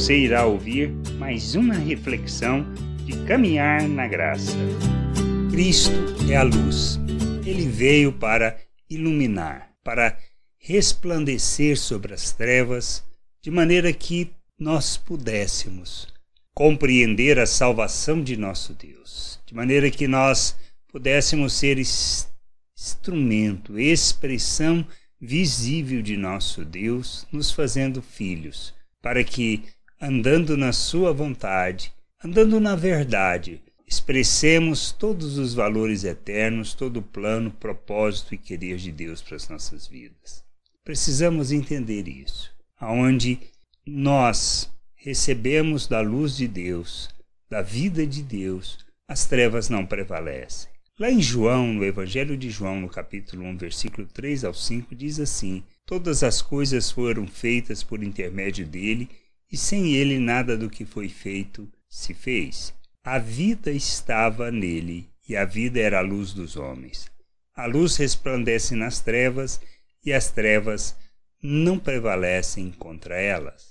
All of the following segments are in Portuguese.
você irá ouvir mais uma reflexão de caminhar na graça. Cristo é a luz. Ele veio para iluminar, para resplandecer sobre as trevas, de maneira que nós pudéssemos compreender a salvação de nosso Deus, de maneira que nós pudéssemos ser instrumento, expressão visível de nosso Deus, nos fazendo filhos, para que, andando na Sua vontade, andando na verdade, expressemos todos os valores eternos, todo o plano, propósito e querer de Deus para as nossas vidas. Precisamos entender isso, aonde nós recebemos da luz de Deus, da vida de Deus, as trevas não prevalecem. Lá em João, no Evangelho de João, no capítulo 1, versículo 3 ao 5, diz assim: Todas as coisas foram feitas por intermédio dele, e sem ele nada do que foi feito se fez. A vida estava nele, e a vida era a luz dos homens. A luz resplandece nas trevas, e as trevas não prevalecem contra elas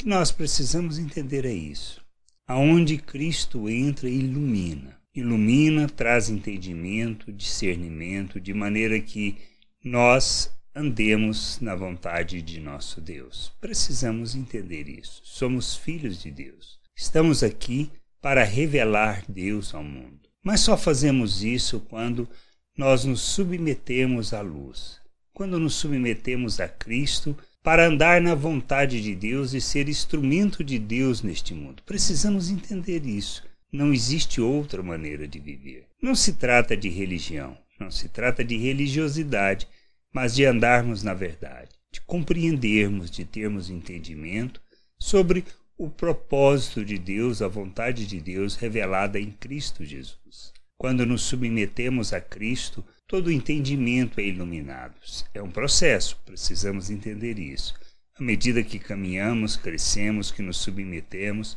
que nós precisamos entender é isso. Aonde Cristo entra e ilumina. Ilumina, traz entendimento, discernimento, de maneira que nós andemos na vontade de nosso Deus. Precisamos entender isso. Somos filhos de Deus. Estamos aqui para revelar Deus ao mundo. Mas só fazemos isso quando nós nos submetemos à luz. Quando nos submetemos a Cristo para andar na vontade de Deus e ser instrumento de Deus neste mundo. Precisamos entender isso. Não existe outra maneira de viver. Não se trata de religião, não se trata de religiosidade, mas de andarmos na verdade, de compreendermos, de termos entendimento sobre o propósito de Deus, a vontade de Deus revelada em Cristo Jesus. Quando nos submetemos a Cristo, todo o entendimento é iluminado. É um processo, precisamos entender isso. À medida que caminhamos, crescemos, que nos submetemos,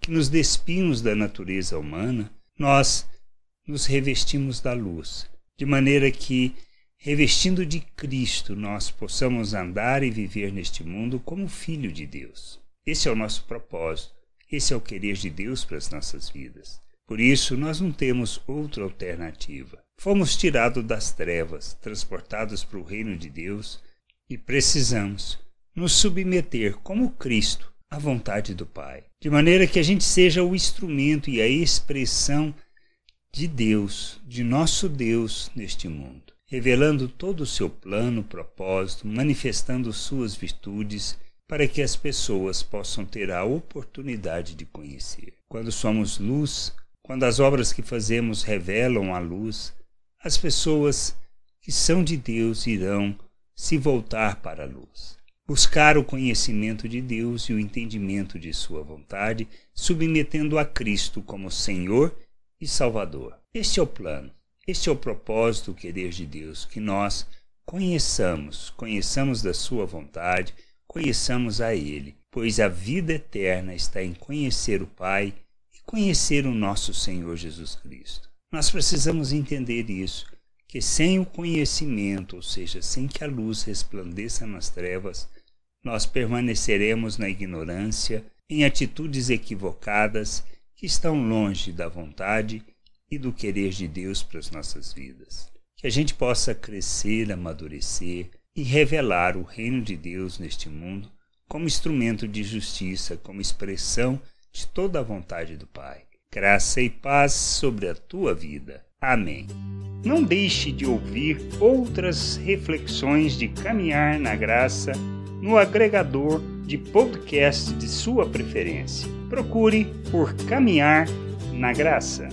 que nos despimos da natureza humana, nós nos revestimos da luz, de maneira que, revestindo de Cristo, nós possamos andar e viver neste mundo como filho de Deus. Esse é o nosso propósito, esse é o querer de Deus para as nossas vidas. Por isso, nós não temos outra alternativa. Fomos tirados das trevas, transportados para o reino de Deus e precisamos nos submeter como Cristo à vontade do Pai, de maneira que a gente seja o instrumento e a expressão de Deus, de nosso Deus neste mundo, revelando todo o seu plano, propósito, manifestando suas virtudes para que as pessoas possam ter a oportunidade de conhecer. Quando somos luz, quando as obras que fazemos revelam a luz, as pessoas que são de Deus irão se voltar para a luz, buscar o conhecimento de Deus e o entendimento de Sua vontade, submetendo a Cristo como Senhor e Salvador. Este é o plano, este é o propósito, o querer de Deus, que nós conheçamos, conheçamos da Sua vontade, conheçamos a Ele, pois a vida eterna está em conhecer o Pai conhecer o nosso Senhor Jesus Cristo. Nós precisamos entender isso, que sem o conhecimento, ou seja, sem que a luz resplandeça nas trevas, nós permaneceremos na ignorância, em atitudes equivocadas que estão longe da vontade e do querer de Deus para as nossas vidas. Que a gente possa crescer, amadurecer e revelar o reino de Deus neste mundo como instrumento de justiça, como expressão de toda a vontade do Pai. Graça e paz sobre a tua vida. Amém. Não deixe de ouvir outras reflexões de caminhar na graça no agregador de podcast de sua preferência. Procure por Caminhar na Graça.